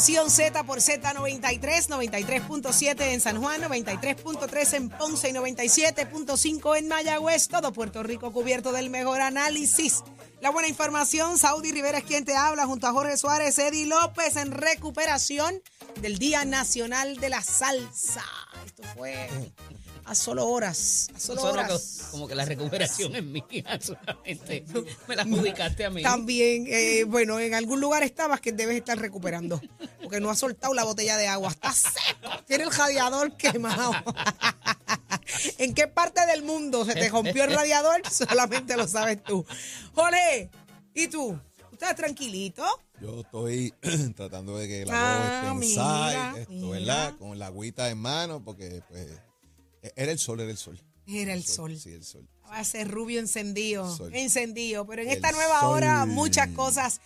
Nación Z por Z93, 93.7 en San Juan, 93.3 en Ponce y 97.5 en Mayagüez. Todo Puerto Rico cubierto del mejor análisis. La buena información, Saudi Rivera es quien te habla junto a Jorge Suárez, Eddie López en recuperación del Día Nacional de la Salsa. Esto fue a solo horas, a solo Solo horas. que- como que la recuperación es mía solamente. Me la adjudicaste a mí. También, eh, bueno, en algún lugar estabas que debes estar recuperando, porque no has soltado la botella de agua, está seco, tiene el radiador quemado. ¿En qué parte del mundo se te rompió el radiador? Solamente lo sabes tú. Jorge, ¿y tú? ¿Tú estás tranquilito? Yo estoy tratando de que la Ah, voz esté mira, inside, esto, mira. ¿verdad? Con la agüita en mano, porque pues era el sol, era el sol. Era el sol. Sí, el sol. Va a ser rubio encendido, encendido. Pero en El esta nueva sol. hora, muchas cosas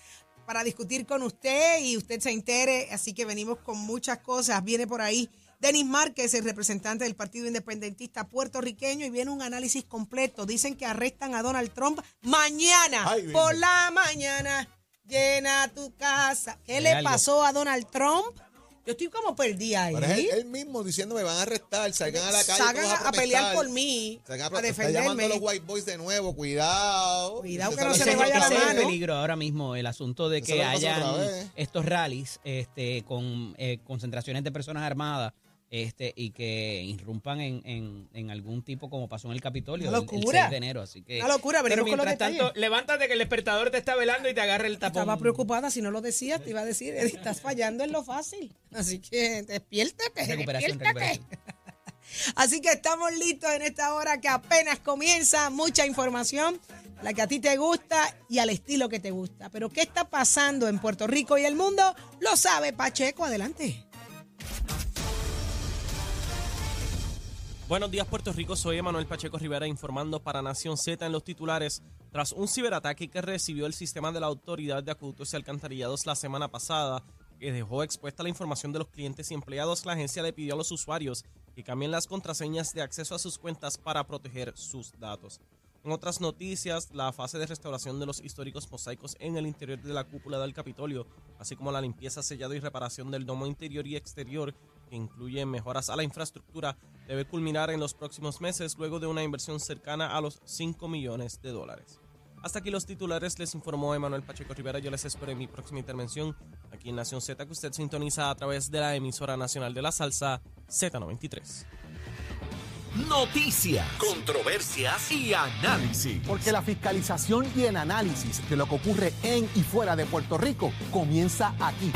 para discutir con usted y usted se entere. Así que venimos con muchas cosas. Viene por ahí Denis Márquez, el representante del Partido Independentista puertorriqueño, y viene un análisis completo. Dicen que arrestan a Donald Trump mañana, Ay, por la mañana. Llena tu casa. ¿Qué le algo. pasó a Donald Trump? Yo estoy como perdida ahí. Pero es él, él mismo diciendo me van a arrestar, salgan a la calle. Salgan a, a pelear por mí, salgan a pro- está llamando a defenderme. los white boys de nuevo, cuidado. Cuidado que no se le es- vaya la es mano. el peligro ahora mismo, el asunto de que hayan estos rallies este, con eh, concentraciones de personas armadas este, y que irrumpan en, en, en algún tipo como pasó en el Capitolio el- el, locura. 6 de enero. Así que, Una locura, pero mientras tanto, levántate que el despertador te está velando y te agarra el tapón. Estaba preocupada, si no lo decías, te iba a decir, estás fallando en lo fácil. Así que despiértate, Recuperación, despiértate. recuperación. Así que estamos listos en esta hora que apenas comienza. Mucha información, la que a ti te gusta y al estilo que te gusta. Pero ¿qué está pasando en Puerto Rico y el mundo? Lo sabe Pacheco. Adelante. Buenos días Puerto Rico, soy Emanuel Pacheco Rivera informando para Nación Z en los titulares. Tras un ciberataque que recibió el sistema de la Autoridad de Acueductos y Alcantarillados la semana pasada, que dejó expuesta la información de los clientes y empleados, la agencia le pidió a los usuarios que cambien las contraseñas de acceso a sus cuentas para proteger sus datos. En otras noticias, la fase de restauración de los históricos mosaicos en el interior de la cúpula del Capitolio, así como la limpieza, sellado y reparación del domo interior y exterior, que incluye mejoras a la infraestructura, debe culminar en los próximos meses luego de una inversión cercana a los 5 millones de dólares. Hasta aquí los titulares, les informó Emanuel Pacheco Rivera. Yo les espero en mi próxima intervención aquí en Nación Z, que usted sintoniza a través de la emisora nacional de la salsa Z93. Noticias, controversias y análisis. Porque la fiscalización y el análisis de lo que ocurre en y fuera de Puerto Rico comienza aquí,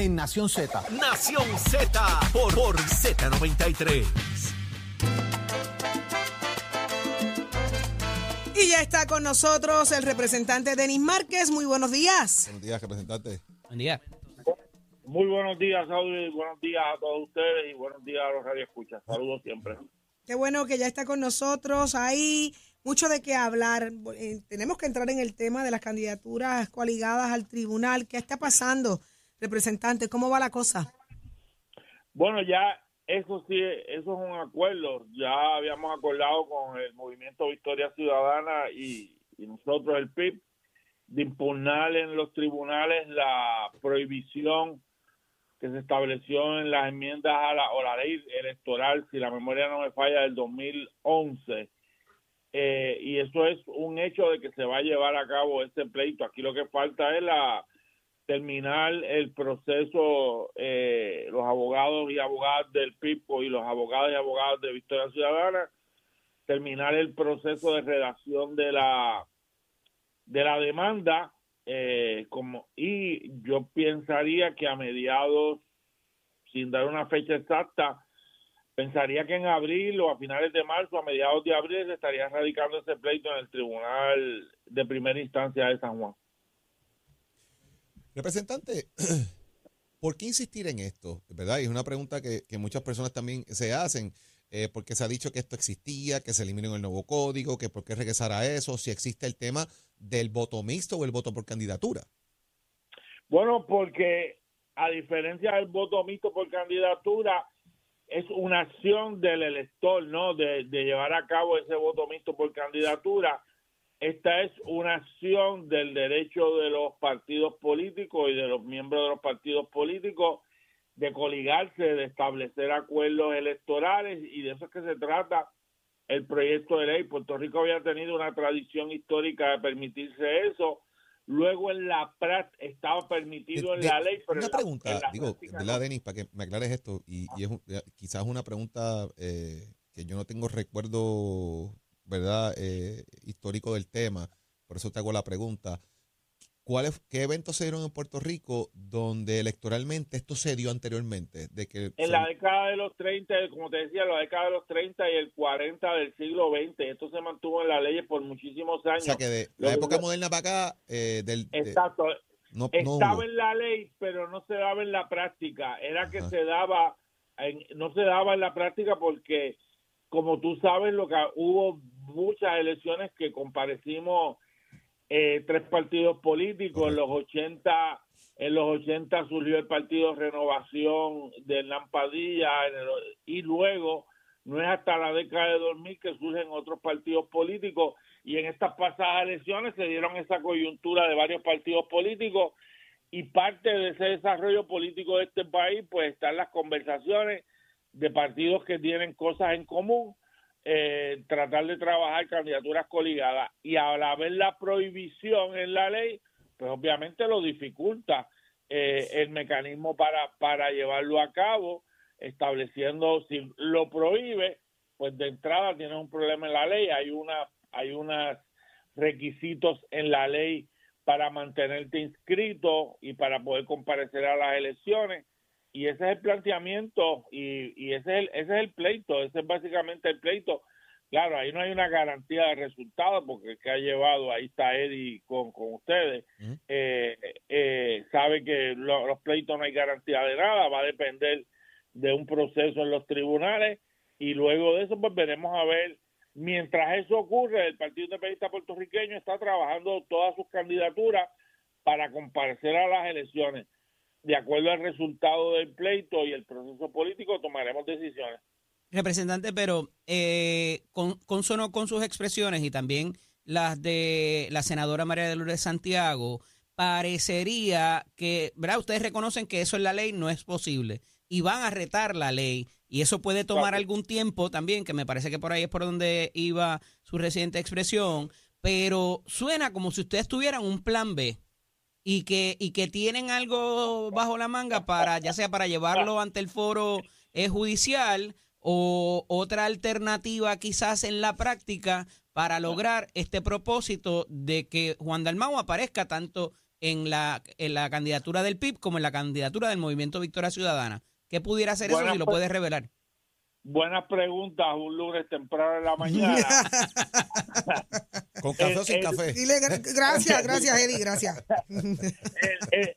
en Nación Z. Nación Z por, por Z93. Y ya está con nosotros el representante Denis Márquez. Muy buenos días. Buenos días, representante. Buen día. Muy buenos días, Saudi. Buenos días a todos ustedes y buenos días a los radioescuchas. Saludos siempre. Qué bueno que ya está con nosotros. Hay mucho de qué hablar. Eh, tenemos que entrar en el tema de las candidaturas coaligadas al tribunal. ¿Qué está pasando, representante? ¿Cómo va la cosa? Bueno, ya eso sí, eso es un acuerdo. Ya habíamos acordado con el movimiento Victoria Ciudadana y, nosotros el PIB, de impugnar en los tribunales la prohibición que se estableció en las enmiendas a la, o la ley electoral, si la memoria no me falla, del 2011. Eh, y eso es un hecho de que se va a llevar a cabo este pleito. Aquí lo que falta es la terminar el proceso, eh, los abogados y abogadas del PIPO y los abogados y abogadas de Victoria Ciudadana, terminar el proceso de redacción de la de la demanda eh, como y yo pensaría que a mediados sin dar una fecha exacta pensaría que en abril o a finales de marzo a mediados de abril se estaría radicando ese pleito en el tribunal de primera instancia de San Juan Representante, ¿por qué insistir en esto? ¿Verdad? Y es una pregunta que, muchas personas también se hacen, eh, porque se ha dicho que esto existía, que se eliminó el nuevo código, que por qué regresar a eso, si existe el tema del voto mixto o el voto por candidatura. Bueno, porque a diferencia del voto mixto por candidatura, es una acción del elector, ¿no? De, de llevar a cabo ese voto mixto por candidatura esta es una acción del derecho de los partidos políticos y de los miembros de los partidos políticos de coligarse, de establecer acuerdos electorales y de eso es que se trata el proyecto de ley. Puerto Rico había tenido una tradición histórica de permitirse eso. Luego en la práctica estaba permitido en la ley. Pero una en la- pregunta, en la digo, práctica ¿verdad, no. Denis? Para que me aclares esto, y, y es un- eh, quizás una pregunta eh, que yo no tengo recuerdo, ¿verdad?, eh, histórico del tema, por eso te hago la pregunta. ¿Cuáles, ¿Qué eventos se dieron en Puerto Rico donde electoralmente esto se dio anteriormente? De que En se- la década de los 30, como te decía, la década de los 30 y el 40 del siglo XX, esto se mantuvo en las leyes por muchísimos o años. sea, que de Lo la que- época moderna para acá, eh, del, de- Exacto. no, no estaba en la ley, pero no se daba en la práctica. Era que Ajá. se daba, en- no se daba en la práctica porque, como tú sabes, lo que hubo muchas elecciones que comparecimos eh, tres partidos políticos. En los 80, en los 80 surgió el partido Renovación de Hernán Padilla en el- y luego no es hasta la década de 2000 que surgen otros partidos políticos. Y en estas pasadas elecciones se dieron esa coyuntura de varios partidos políticos. Y parte de ese desarrollo político de este país pues están las conversaciones de partidos que tienen cosas en común eh, tratar de trabajar candidaturas coligadas y al haber la prohibición en la ley pues obviamente lo dificulta eh, el mecanismo para para llevarlo a cabo estableciendo si lo prohíbe pues de entrada tienes un problema en la ley hay una hay unos requisitos en la ley para mantenerte inscrito y para poder comparecer a las elecciones y ese es el planteamiento y, y ese, es el, ese es el pleito, ese es básicamente el pleito. Claro, ahí no hay una garantía de resultado porque el que ha llevado, ahí está Eddie con, con ustedes, eh, eh, sabe que lo- los pleitos no hay garantía de nada, va a depender de un proceso en los tribunales y luego de eso pues veremos a ver, mientras eso ocurre, el Partido Independentista Puertorriqueño está trabajando todas sus candidaturas para comparecer a las elecciones de acuerdo al resultado del pleito y el proceso político tomaremos decisiones. Representante, pero eh, con, con sus expresiones y también las de la senadora María de Lourdes Santiago, parecería que, ¿verdad? Ustedes reconocen que eso en la ley no es posible y van a retar la ley y eso puede tomar Claro. algún tiempo también, que me parece que por ahí es por donde iba su reciente expresión, pero suena como si ustedes tuvieran un plan B y que, y que tienen algo bajo la manga para, ya sea para llevarlo ante el foro eh, judicial o otra alternativa quizás en la práctica para lograr este propósito de que Juan Dalmau aparezca tanto en la, en la candidatura del PIB como en la candidatura del Movimiento Victoria Ciudadana. ¿Qué pudiera hacer eso si lo pre- puedes revelar? Buenas preguntas, un lunes temprano en la mañana. Con café o sin el- café. Dile gra- gracias, gracias, Eddie, gracias. el, el-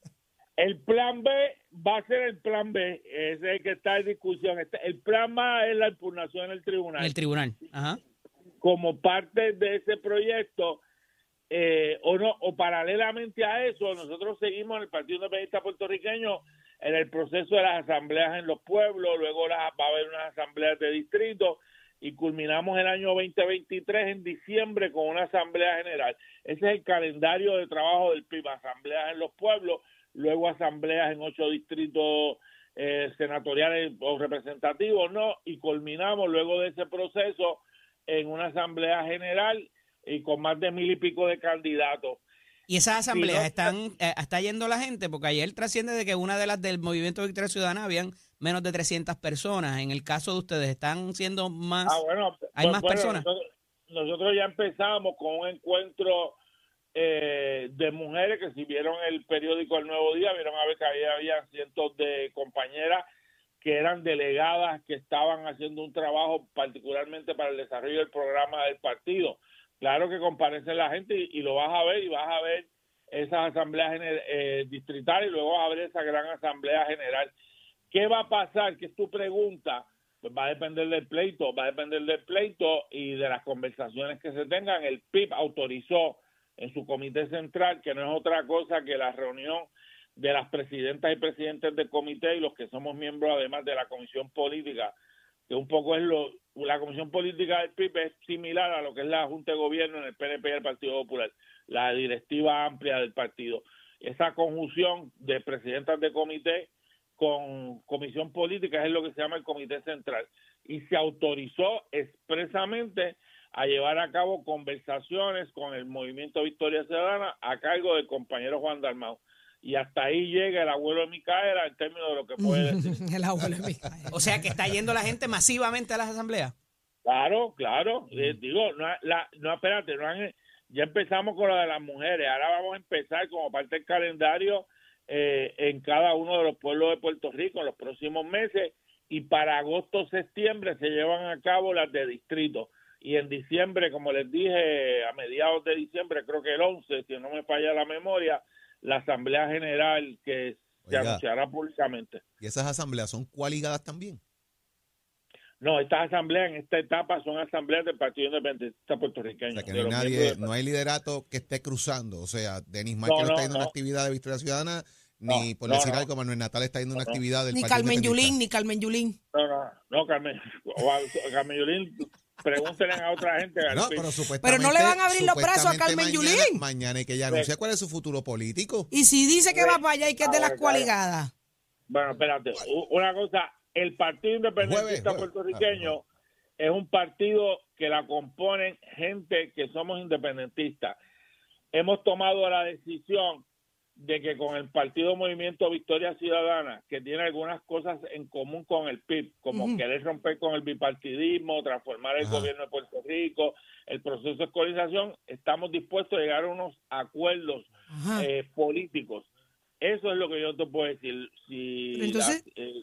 el plan B va a ser el plan B, ese es el que está en discusión. Este- El plan A es la impugnación en el tribunal. En el tribunal. Ajá. como parte de ese proyecto eh, o no o paralelamente a eso nosotros seguimos en el Partido Independentista puertorriqueño en el proceso de las asambleas en los pueblos luego las, va a haber unas asambleas de distrito y culminamos el año 2023 en diciembre con una asamblea general. Ese es el calendario de trabajo del PIB, asambleas en los pueblos, luego asambleas en ocho distritos eh, senatoriales o representativos, ¿no? Y culminamos luego de ese proceso en una asamblea general y con más de mil y pico de candidatos. Y esas asambleas no- están, eh, está yendo la gente, porque ayer trasciende de que una de las del Movimiento Victoria Ciudadana habían menos de 300 personas. En el caso de ustedes, ¿están siendo más? Ah, bueno, ¿Hay pues, más bueno, personas? Nosotros, nosotros ya empezamos con un encuentro eh, de mujeres que si vieron el periódico El Nuevo Día, vieron a ver que había, había cientos de compañeras que eran delegadas que estaban haciendo un trabajo particularmente para el desarrollo del programa del partido. Claro que comparece la gente y, lo vas a ver y vas a ver esas asambleas eh, distritales y luego a ver esa gran asamblea general. ¿Qué va a pasar? Que es tu pregunta. Pues va a depender del pleito, va a depender del pleito y de las conversaciones que se tengan. El PIB autorizó en su comité central, que no es otra cosa que la reunión de las presidentas y presidentes del comité y los que somos miembros además de la comisión política, que un poco es lo, la comisión política del PIB es similar a lo que es la Junta de Gobierno en el PNP y el Partido Popular, la directiva amplia del partido. Esa conjunción de presidentas de comité con comisión política es lo que se llama el comité central y se autorizó expresamente a llevar a cabo conversaciones con el movimiento Victoria Ciudadana a cargo del compañero Juan Dalmau. Y hasta ahí llega el abuelo de Micaela en términos de lo que puede decir. El abuelo de Micaela. O sea, que está yendo la gente masivamente a las asambleas. Claro, claro. Eh, digo, no, la, no, espérate, no han- ya empezamos con lo de las mujeres. Ahora vamos a empezar como parte del calendario eh, en cada uno de los pueblos de Puerto Rico en los próximos meses. Y para agosto, septiembre se llevan a cabo las de distrito. Y en diciembre, como les dije, a mediados de diciembre, creo que el 11, si no me falla la memoria, la Asamblea General que se anunciará públicamente. Y esas asambleas son coaligadas también. No, estas asambleas en esta etapa son asambleas del Partido Independentista O Puertorriqueño. sea, que no hay nadie, no hay liderato que esté cruzando. O sea, Denis Márquez no, no, está yendo a una actividad de Victoria Ciudadana, ni por no, decir no. algo, Manuel Natal está yendo a una actividad del Ni Partido Carmen Independentista. Yulín, ni Carmen Yulín. No, no, no, Carmen. o Carmen Yulín, pregúntenle a otra gente. No, pero supuestamente. Pero no le van a abrir los brazos a Carmen mañana- Yulín. Mañana y que ella anuncia cuál es su futuro político. Y si dice que va para allá y que es de las coaligadas. Bueno, espérate. Una cosa, el Partido Independentista Jueves, jueves. Puertorriqueño Ah, es un partido que la componen gente que somos independentistas. Hemos tomado la decisión de que con el Partido Movimiento Victoria Ciudadana, que tiene algunas cosas en común con el PIB, como querer romper con el bipartidismo, transformar el gobierno de Puerto Rico, el proceso de escolarización, estamos dispuestos a llegar a unos acuerdos eh, políticos. Eso es lo que yo te puedo decir. Si Pero entonces- la- eh,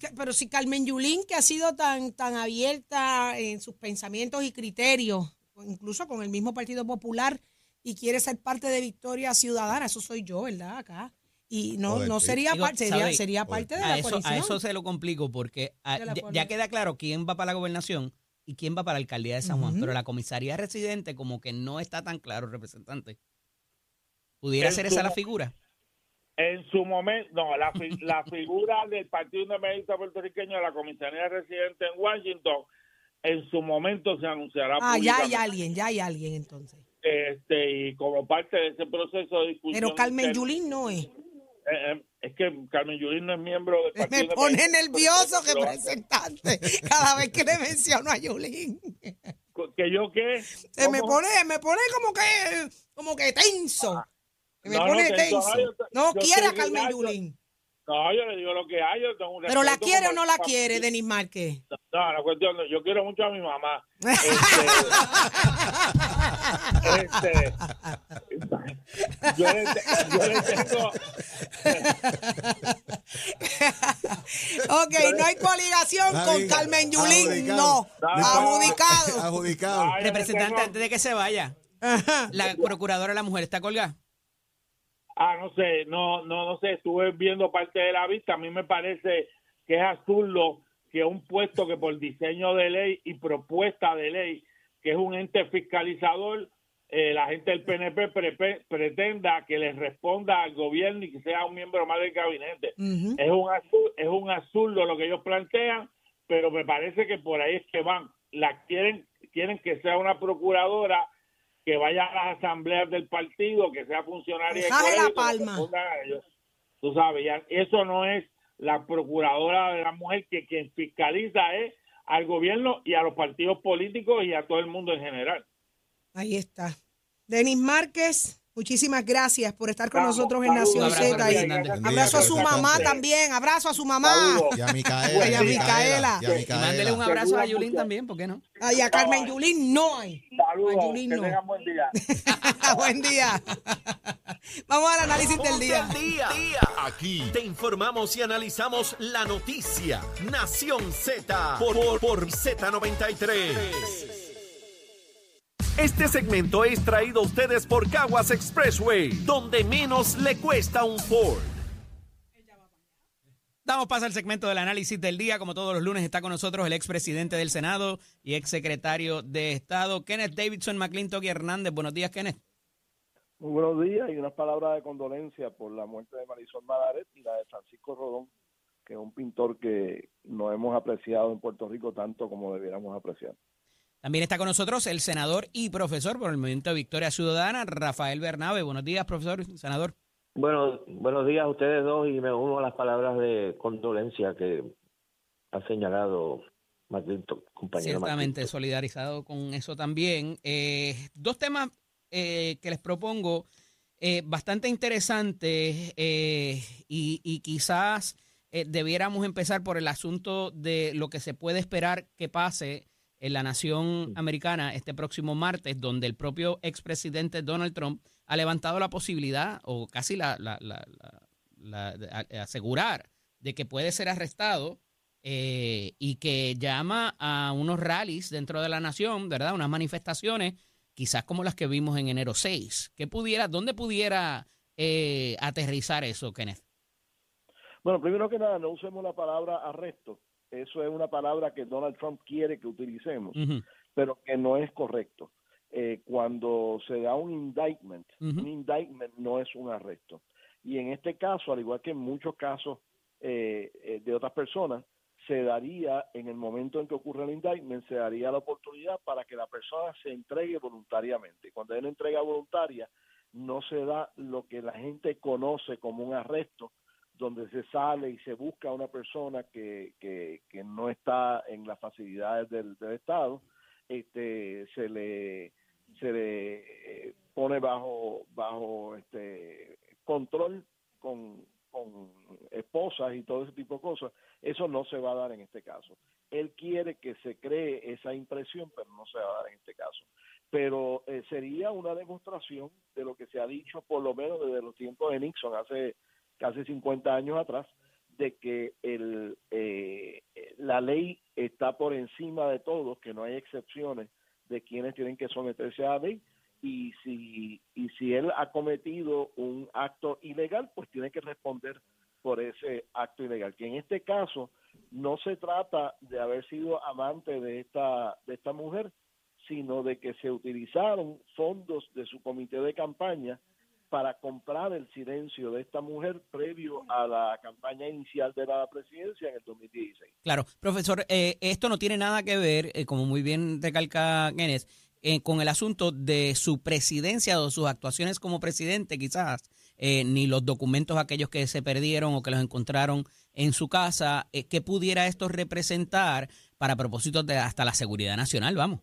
que- pero si Carmen Yulín, que ha sido tan, tan abierta en sus pensamientos y criterios, incluso con el mismo Partido Popular, y quiere ser parte de Victoria Ciudadana, eso soy yo, ¿verdad? Acá. Y no, Joder, no sería, Digo, parte, sería, sería Joder. parte de A la eso, coalición. a eso se lo complico porque ah, ya, queda claro quién va para la gobernación y quién va para la alcaldía de San Juan, pero la comisaría residente como que no está tan claro, representante. ¿Pudiera En ser esa la figura? En su momento, no, la, fi- la figura del Partido Independentista Puertorriqueño, la comisaría residente en Washington, en su momento se anunciará Ah, ya hay alguien, ya hay alguien entonces. Este, y como parte de ese proceso de discusión. Pero Carmen interna- Yulín no es. Eh, eh, es que Carmen Yulín no es miembro del Partido Me pone Independentista nervioso, representante, cada vez que le menciono a Yulín. ¿Que yo qué? Se me pone, me pone como que, como que tenso. Se me No, pone tenso, tenso. no, yo- No yo quiere a estoy Carmen. Yulín. No, yo le digo lo que hay. Yo tengo un Pero la quiere o no la quiere, Denis Márquez. No, la cuestión, no, yo quiero mucho a mi mamá. Este, este, yo, le, yo le tengo. Ok, no hay coligación con. Carmen Yulín, Adjudicado. no. Adjudicado. Adjudicado. Ay, Representante, tengo- antes de que se vaya, la procuradora de la mujer está colgada. Ah, no sé, no, no, no sé, estuve viendo parte de la vista. A mí me parece que es absurdo que un puesto que por diseño de ley y propuesta de ley, que es un ente fiscalizador, eh, la gente del PNP pretenda que le responda al gobierno y que sea un miembro más del gabinete. Es un absurdo, es un absurdo lo que ellos plantean, pero me parece que por ahí es que van. la quieren quieren que sea una procuradora que vaya a las asambleas del partido, que sea funcionaria de Baje la palma. Tú sabes, ya, eso no es la procuradora de la mujer que quien fiscaliza es al gobierno y a los partidos políticos y a todo el mundo en general. Ahí está. Denis Márquez, muchísimas gracias por estar con Vamos, nosotros en. Nación Z. y abrazo a su mamá también, abrazo a su mamá. Y a Micaela. Y a Micaela. Y a Micaela. Mándele un abrazo a Yulín también, ¿por qué no? Ay, a Carmen Yulín no hay. Saludos, A Yulín que no. tengan buen día. Buen día. Vamos al análisis del día. día. Aquí te informamos y analizamos la noticia. Nación Z por, por, por Z93. Este segmento es traído a ustedes por Caguas Expressway, donde menos le cuesta un Ford. Damos paso al segmento del análisis del día. Como todos los lunes está con nosotros el expresidente del Senado y exsecretario de Estado, Kenneth Davidson McClintock y Hernández. Buenos días, Kenneth. Muy buenos días y unas palabras de condolencia por la muerte de Marisol Malaret y la de Francisco Rodón, que es un pintor que no hemos apreciado en Puerto Rico tanto como debiéramos apreciar. También está con nosotros el senador y profesor por el Movimiento de Victoria Ciudadana, Rafael Bernabe. Buenos días, profesor y senador. Bueno, buenos días a ustedes dos y me uno a las palabras de condolencia que ha señalado Marquito, compañero Ciertamente solidarizado con eso también. Eh, dos temas eh, que les propongo eh, bastante interesantes y, y quizás debiéramos empezar por el asunto de lo que se puede esperar que pase en la nación americana este próximo martes, donde el propio expresidente Donald Trump ha levantado la posibilidad o casi la, la- la- la- la- de- a- asegurar de que puede ser arrestado eh, y que llama a unos rallies dentro de la nación, ¿verdad? Unas manifestaciones, quizás como las que vimos en enero 6. ¿Qué pudiera, ¿Dónde pudiera eh, aterrizar eso, Kenneth? Bueno, primero que nada, no usemos la palabra arresto. Eso es una palabra que Donald Trump quiere que utilicemos, pero que no es correcto. Eh, cuando se da un indictment, un indictment no es un arresto. Y en este caso, al igual que en muchos casos eh, eh, de otras personas, se daría, en el momento en que ocurre el indictment, se daría la oportunidad para que la persona se entregue voluntariamente. Cuando hay una entrega voluntaria, no se da lo que la gente conoce como un arresto, donde se sale y se busca a una persona que, que, que no está en las facilidades del, del Estado, este, se le se le eh, pone bajo bajo este control con, con esposas y todo ese tipo de cosas. Eso no se va a dar en este caso. Él quiere que se cree esa impresión, pero no se va a dar en este caso. Pero eh, sería una demostración de lo que se ha dicho, por lo menos desde los tiempos de Nixon, hace casi 50 años atrás, de que el, eh, la ley está por encima de todos, que no hay excepciones de quienes tienen que someterse a la ley y si y si él ha cometido un acto ilegal, pues tiene que responder por ese acto ilegal. Que en este caso no se trata de haber sido amante de esta de esta mujer, sino de que se utilizaron fondos de su comité de campaña para comprar el silencio de esta mujer previo a la campaña inicial de la presidencia en el 2016. Claro, profesor, eh, esto no tiene nada que ver, eh, como muy bien recalca Kenneth, eh, con el asunto de su presidencia o sus actuaciones como presidente, quizás, eh, ni los documentos aquellos que se perdieron o que los encontraron en su casa. Eh, ¿Qué pudiera esto representar para propósitos de hasta la seguridad nacional? Vamos.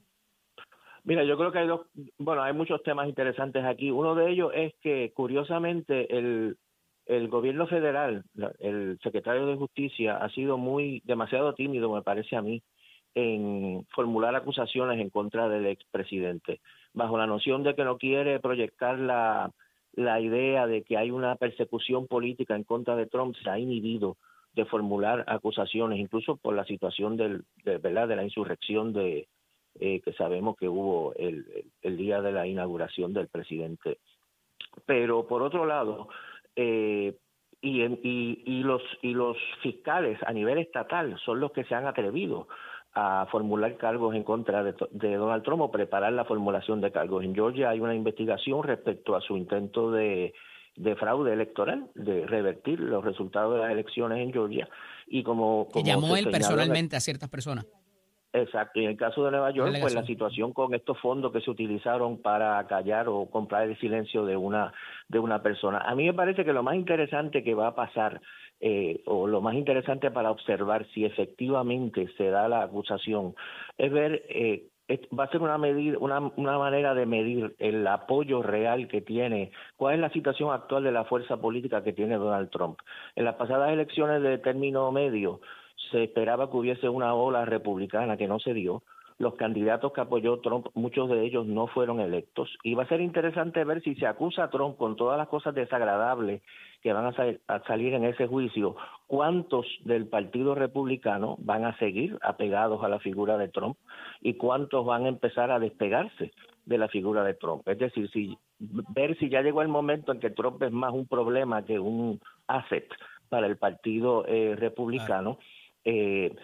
Mira, yo creo que hay dos, bueno, hay muchos temas interesantes aquí. Uno de ellos es que, curiosamente, el, el gobierno federal, el secretario de Justicia, ha sido muy, demasiado tímido, me parece a mí, en formular acusaciones en contra del expresidente, bajo la noción de que no quiere proyectar la, la idea de que hay una persecución política en contra de Trump, se ha inhibido de formular acusaciones, incluso por la situación del, de, ¿verdad? de la insurrección de, eh, que sabemos que hubo el, el- día de la inauguración del presidente. Pero por otro lado, eh, y, en- y, y los y los fiscales a nivel estatal son los que se han atrevido a formular cargos en contra de, Donald Trump o preparar la formulación de cargos. En Georgia hay una investigación respecto a su intento de, de fraude electoral, de revertir los resultados de las elecciones en Georgia. Y como, Que llamó él personalmente a ciertas personas. Exacto, y en el caso de Nueva York, pues la situación con estos fondos que se utilizaron para callar o comprar el silencio de una de una persona. A mí me parece que lo más interesante que va a pasar eh, o lo más interesante para observar si efectivamente se da la acusación es ver eh, va a ser una medir, una, una manera de medir el apoyo real que tiene, cuál es la situación actual de la fuerza política que tiene Donald Trump. En las pasadas elecciones de término medio se esperaba que hubiese una ola republicana que no se dio. Los candidatos que apoyó Trump, muchos de ellos no fueron electos. Y va a ser interesante ver si se acusa a Trump con todas las cosas desagradables que van a, sal- a salir en ese juicio, cuántos del Partido Republicano van a seguir apegados a la figura de Trump y cuántos van a empezar a despegarse de la figura de Trump. Es decir, si ver si ya llegó el momento en que Trump es más un problema que un asset para el Partido eh, Republicano. Eh,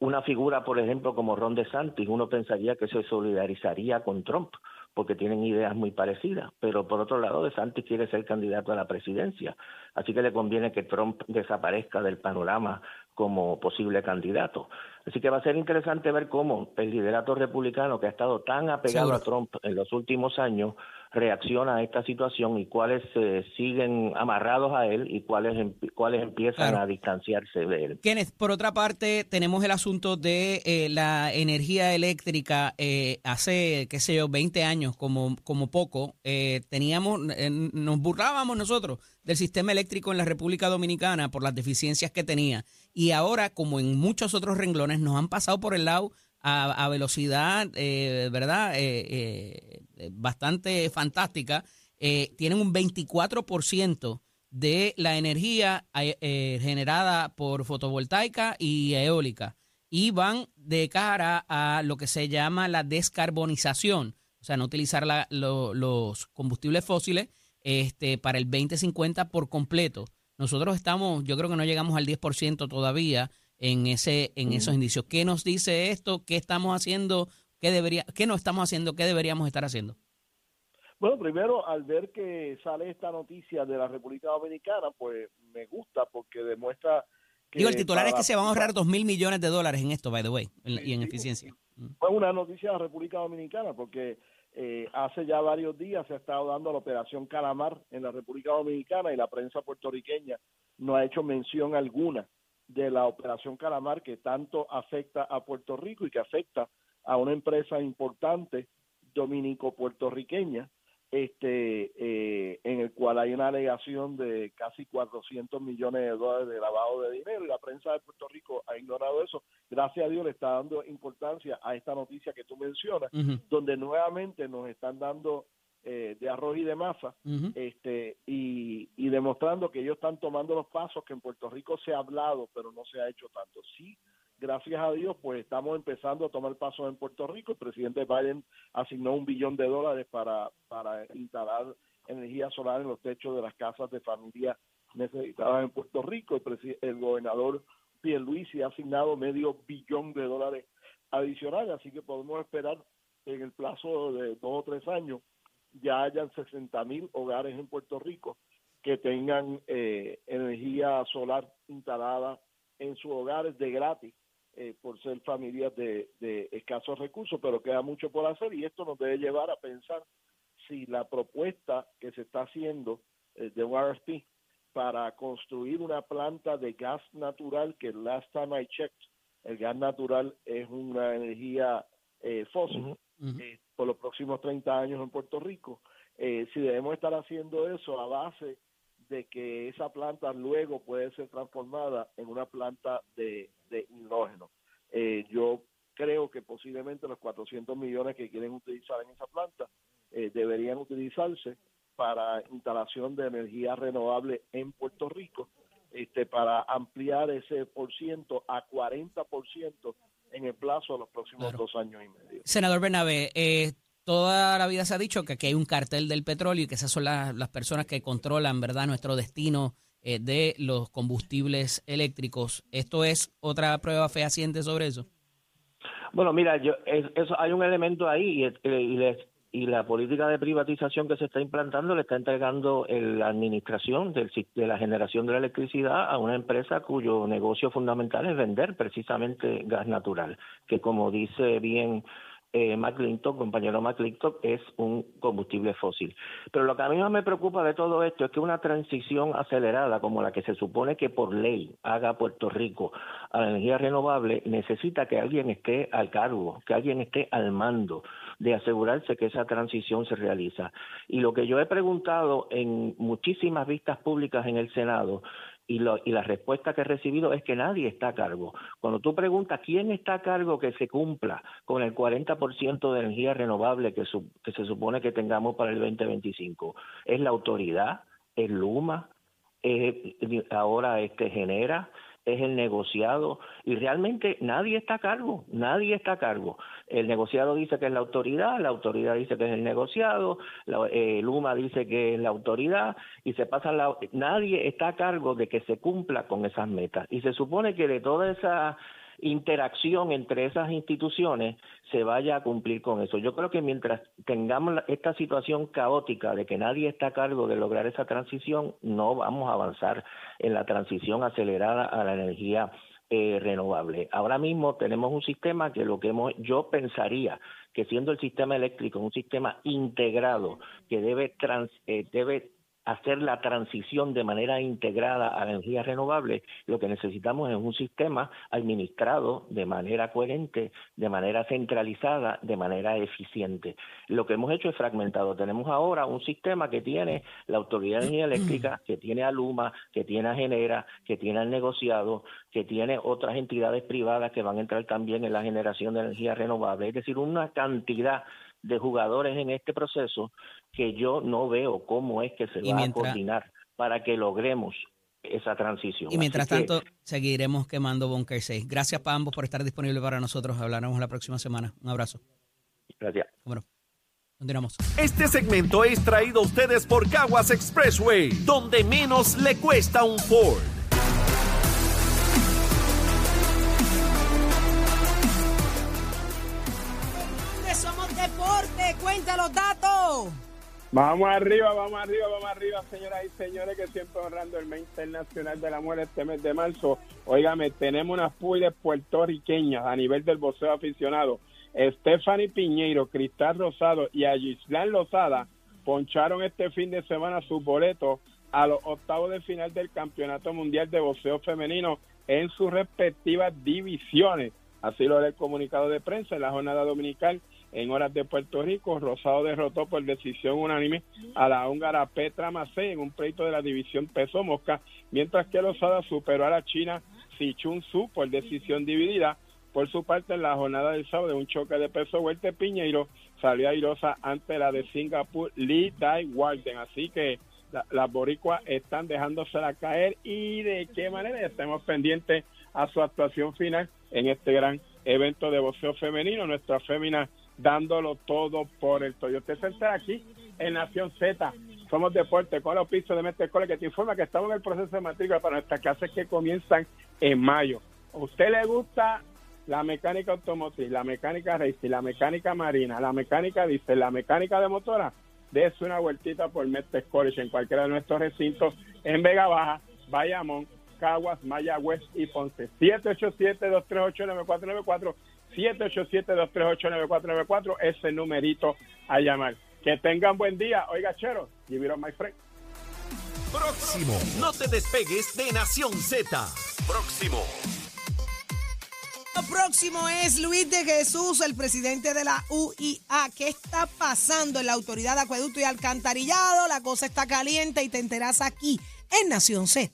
una figura, por ejemplo, como Ron DeSantis, uno pensaría que se solidarizaría con Trump porque tienen ideas muy parecidas, pero por otro lado, DeSantis quiere ser candidato a la presidencia, así que le conviene que Trump desaparezca del panorama como posible candidato. Así que va a ser interesante ver cómo el liderato republicano, que ha estado tan apegado Seguro. a Trump en los últimos años, reacciona a esta situación y cuáles eh, siguen amarrados a él y cuáles, em- cuáles empiezan Claro. a distanciarse de él. Kenneth, por otra parte, tenemos el asunto de eh, la energía eléctrica. eh, hace, qué sé yo, 20 años, como, como poco, eh, teníamos, eh, nos burlábamos nosotros del sistema eléctrico en la República Dominicana por las deficiencias que tenía. Y ahora, como en muchos otros renglones, nos han pasado por el lado a, a velocidad, eh, ¿verdad? Eh, bastante fantástica. Eh, tienen un 24% de la energía eh, eh, generada por fotovoltaica y eólica y van de cara a lo que se llama la descarbonización, o sea, no utilizar la- lo- los combustibles fósiles este, para el 2050 por completo. Nosotros estamos, yo creo que no llegamos al 10% todavía en ese en esos indicios. ¿Qué nos dice esto? ¿Qué estamos haciendo? ¿Qué debería qué no estamos haciendo? ¿Qué deberíamos estar haciendo? Bueno, primero, al ver que sale esta noticia de la República Dominicana, pues me gusta porque demuestra que... Digo, el titular es que se van a ahorrar 2 mil millones de dólares en esto, by the way, en- y en Sí, eficiencia. Fue una noticia de la República Dominicana porque eh, hace ya varios días se ha estado dando la operación Calamar en la República Dominicana y la prensa puertorriqueña no ha hecho mención alguna de la operación Calamar que tanto afecta a Puerto Rico y que afecta a una empresa importante dominico-puertorriqueña este eh, en el cual hay una alegación de casi 400 millones de dólares de lavado de dinero y la prensa de Puerto Rico ha ignorado eso. Gracias a Dios le está dando importancia a esta noticia que tú mencionas, donde nuevamente nos están dando eh, de arroz y de masa este y, y demostrando que ellos están tomando los pasos que en Puerto Rico se ha hablado, pero no se ha hecho tanto. Sí, gracias a Dios, pues estamos empezando a tomar pasos en Puerto Rico. El presidente Biden asignó un billón de dólares para, para instalar energía solar en los techos de las casas de familias necesitadas en Puerto Rico. El, el gobernador Pierluisi ha asignado medio billón de dólares adicionales, así que podemos esperar en el plazo de dos o tres años ya hayan 60 mil hogares en Puerto Rico que tengan eh, energía solar instalada en sus hogares de gratis eh, por ser familias de, de escasos recursos, pero queda mucho por hacer y esto nos debe llevar a pensar si la propuesta que se está haciendo eh, de RFP para construir una planta de gas natural que last time I checked, el gas natural es una energía eh, fósil eh, por los próximos 30 años en Puerto Rico. Eh, si debemos estar haciendo eso a base de que esa planta luego puede ser transformada en una planta de, de hidrógeno. Eh, yo creo que posiblemente los 400 millones que quieren utilizar en esa planta eh, deberían utilizarse para instalación de energía renovable en Puerto Rico, este, para ampliar ese por ciento a 40 por ciento en el plazo de los próximos Claro. dos años y medio. Senador Bernabé, eh, toda la vida se ha dicho que aquí hay un cartel del petróleo y que esas son las, las personas que controlan, ¿verdad?, nuestro destino eh, de los combustibles eléctricos. ¿Esto es otra prueba fehaciente sobre eso? Bueno, mira, yo es- eso hay un elemento ahí y, eh, la política de privatización que se está implantando le está entregando el- la administración de la generación de la electricidad a una empresa cuyo negocio fundamental es vender precisamente gas natural, que como dice bien eh, compañero McClintock, es un combustible fósil. Pero lo que a mí más me preocupa de todo esto es que una transición acelerada como la que se supone que por ley haga Puerto Rico a la energía renovable necesita que alguien esté al cargo, que alguien esté al mando de asegurarse que esa transición se realiza. Y lo que yo he preguntado en muchísimas vistas públicas en el Senado y, lo, y la respuesta que he recibido es que nadie está a cargo. Cuando tú preguntas quién está a cargo que se cumpla con el 40% de energía renovable que, su- que se supone que tengamos para el 2025, es la autoridad, es Luma, ahora este genera, es el negociado y realmente nadie está a cargo, nadie está a cargo. El negociado dice que es la autoridad, la autoridad dice que es el negociado, la, eh, Luma dice que es la autoridad y se pasa la nadie está a cargo de que se cumpla con esas metas y se supone que de toda esa interacción entre esas instituciones se vaya a cumplir con eso. Yo creo que mientras tengamos esta situación caótica de que nadie está a cargo de lograr esa transición, no vamos a avanzar en la transición acelerada a la energía eh, renovable. Ahora mismo tenemos un sistema que lo que hemos, yo pensaría que siendo el sistema eléctrico un sistema integrado que debe trans, eh, debe hacer la transición de manera integrada a la energía renovable, lo que necesitamos es un sistema administrado de manera coherente, de manera centralizada, de manera eficiente. Lo que hemos hecho es fragmentado. Tenemos ahora un sistema que tiene la Autoridad de Energía Eléctrica, que tiene a Luma, que tiene a Genera, que tiene al negociado, que tiene otras entidades privadas que van a entrar también en la generación de energía renovable. Es decir, una cantidad de jugadores en este proceso que yo no veo cómo es que se Y va mientras- a coordinar para que logremos esa transición. Y mientras Así que- tanto, seguiremos quemando Bunker 6. Gracias para ambos por estar disponibles para nosotros. Hablaremos la próxima semana. Un abrazo. Gracias. Bueno, continuamos. Este segmento es traído a ustedes por Caguas Expressway, donde menos le cuesta un Ford. Los datos. Vamos arriba, vamos arriba, vamos arriba, señoras y señores, que siempre honrando el mes internacional de la mujer este mes de marzo. Óigame, tenemos unas puiles puertorriqueñas a nivel del boxeo aficionado. Stephanie Piñeiro, Cristal Rosado y Agislán Lozada poncharon este fin de semana sus boletos a los octavos de final del Campeonato Mundial de Boxeo Femenino en sus respectivas divisiones. Así lo lee el comunicado de prensa en la jornada dominical en horas de Puerto Rico. Rosado derrotó por decisión unánime a la húngara Petra Macei en un pleito de la división peso mosca, mientras que Lozada superó a la china Si Chun Su por decisión dividida. Por su parte, en la jornada del sábado un choque de peso vuelta, Piñeiro salió airosa ante la de Singapur Lee Dai Walden. Así que la- las boricuas están dejándosela caer y de qué manera estemos pendientes a su actuación final en este gran evento de boxeo femenino. Nuestra fémina dándolo todo por el Toyota Center aquí en Nación Z. Somos deporte con los pisos de Mestre Cole que te informa que estamos en el proceso de matrícula para nuestras clases que comienzan en mayo. ¿A usted le gusta la mecánica automotriz, la mecánica racing, la mecánica marina, la mecánica diésel, la mecánica de motora? Dese una vueltita por Mestre College en cualquiera de nuestros recintos en Vega Baja, Bayamón, Caguas, Mayagüez y Ponce. 787-238-9494, 787-238-9494, ese numerito a llamar. Que tengan buen día. Oiga, chero, give it up, my friend. Próximo. No te despegues de Nación Z. Próximo. Lo próximo es Luis de Jesús, el presidente de la UIA. ¿Qué está pasando en la Autoridad de Acueducto y Alcantarillado? La cosa está caliente y te enteras aquí en Nación Z.